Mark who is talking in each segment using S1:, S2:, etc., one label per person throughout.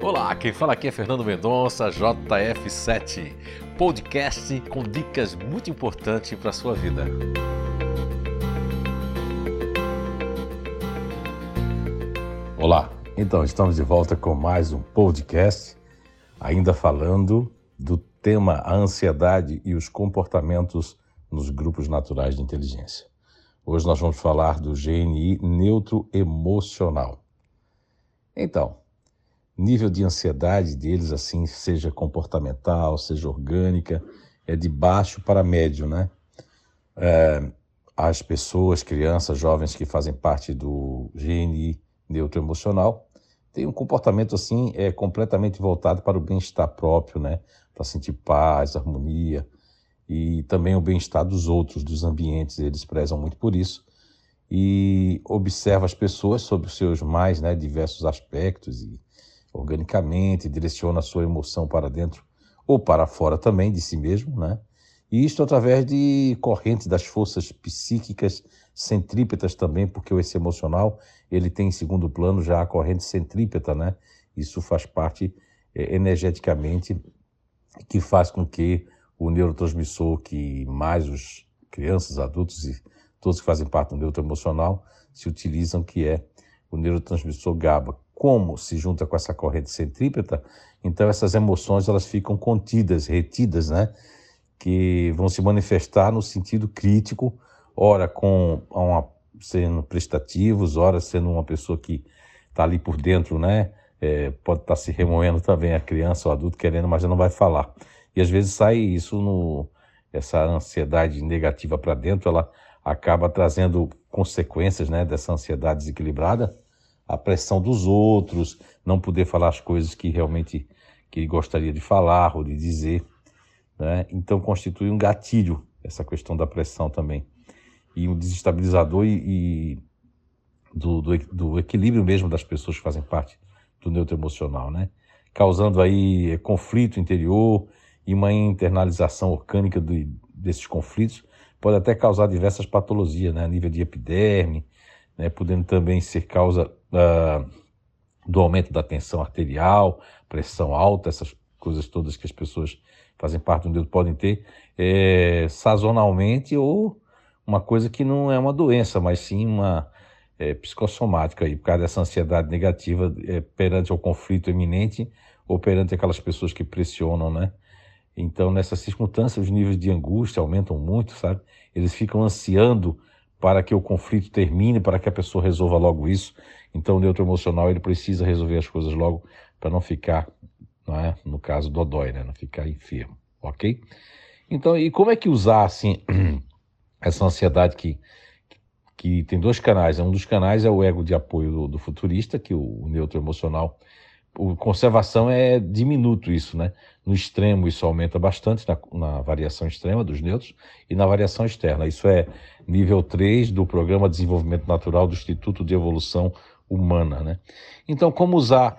S1: Olá, quem fala aqui é Fernando Mendonça, JF7, podcast com dicas muito importantes para a sua vida. Olá, então estamos de volta com mais um podcast, ainda falando do tema a ansiedade e os comportamentos nos grupos naturais de inteligência. Hoje nós vamos falar do GNI neutro emocional. Então, nível de ansiedade deles, assim, seja comportamental, seja orgânica, é de baixo para médio, né? É, as pessoas, crianças, jovens que fazem parte do GNI neuroemocional têm um comportamento assim é completamente voltado para o bem-estar próprio, né? Para sentir paz, harmonia e também o bem-estar dos outros, dos ambientes. Eles prezam muito por isso e observa as pessoas sobre os seus mais né, diversos aspectos e organicamente, direciona a sua emoção para dentro ou para fora também de si mesmo, né? E isto através de correntes das forças psíquicas centrípetas também, porque esse emocional, ele tem em segundo plano já a corrente centrípeta, né? Isso faz parte é, energeticamente que faz com que o neurotransmissor que mais os crianças, adultos e todos que fazem parte do neuroemocional se utilizam, que é o neurotransmissor GABA, como se junta com essa corrente centrípeta, então essas emoções elas ficam contidas, retidas, né? Que vão se manifestar no sentido crítico, ora com uma, sendo prestativos, ora sendo uma pessoa que está ali por dentro, né? É, pode estar tá se remoendo também a criança ou adulto querendo, mas já não vai falar. E às vezes sai isso no essa ansiedade negativa para dentro, ela acaba trazendo consequências, né, dessa ansiedade desequilibrada a pressão dos outros, não poder falar as coisas que realmente que ele gostaria de falar ou de dizer. Né? Então constitui um gatilho essa questão da pressão também. E um desestabilizador e, e do, do, do, equilíbrio mesmo das pessoas que fazem parte do neutro emocional, né? Causando aí é, conflito interior e uma internalização orgânica do, desses conflitos pode até causar diversas patologias, né? A nível de epiderme, né? podendo também ser causa do aumento da tensão arterial, pressão alta, essas coisas todas que as pessoas fazem parte do dedo podem ter, é, sazonalmente ou uma coisa que não é uma doença, mas sim uma é, psicossomática, aí, por causa dessa ansiedade negativa é, perante o conflito iminente ou perante aquelas pessoas que pressionam, né? Então, nessa circunstância, os níveis de angústia aumentam muito, sabe? Eles ficam ansiando para que o conflito termine, para que a pessoa resolva logo isso. Então, o neutro emocional ele precisa resolver as coisas logo para não ficar, não é? no caso do dodói, né? não ficar enfermo, ok? Então, e como é que usar assim essa ansiedade que que tem dois canais. Um dos canais é o ego de apoio do, do futurista, que o, o neutro emocional o conservação é diminuto isso, né? No extremo isso aumenta bastante na, na, variação extrema dos neutros e na variação externa. Isso é nível 3 do Programa de Desenvolvimento Natural do Instituto de Evolução Humana, né? Então, como usar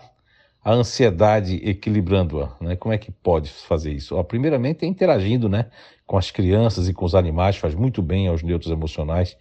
S1: a ansiedade equilibrando-a, né? Como é que pode fazer isso? Ó, primeiramente é interagindo, né? Com as crianças e com os animais, faz muito bem aos neutros emocionais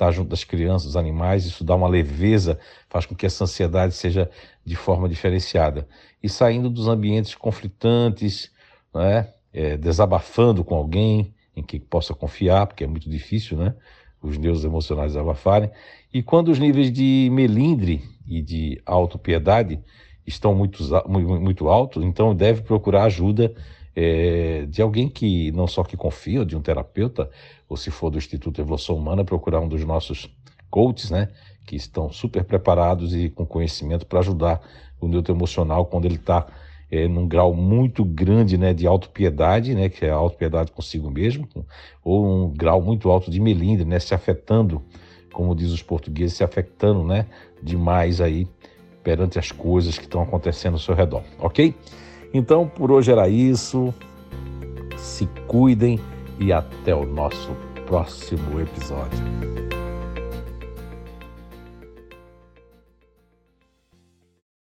S1: estar junto das crianças, dos animais, isso dá uma leveza, faz com que essa ansiedade seja de forma diferenciada. E saindo dos ambientes conflitantes, né, é, desabafando com alguém em que possa confiar, porque é muito difícil, né? Os neus emocionais desabafarem. E quando os níveis de melindre e de autopiedade estão muito, muito altos, então deve procurar ajuda é, de alguém que não só que confia, de um terapeuta, ou se for do Instituto Evolução Humana, procurar um dos nossos coaches, né, que estão super preparados e com conhecimento para ajudar o neutro emocional quando ele está é, num grau muito grande né, de autopiedade, né, que é a autopiedade consigo mesmo, ou um grau muito alto de melindre, né, se afetando, como diz os portugueses, se afetando né, demais aí perante as coisas que estão acontecendo ao seu redor, ok? Então, por hoje era isso. Se cuidem e até o nosso próximo episódio.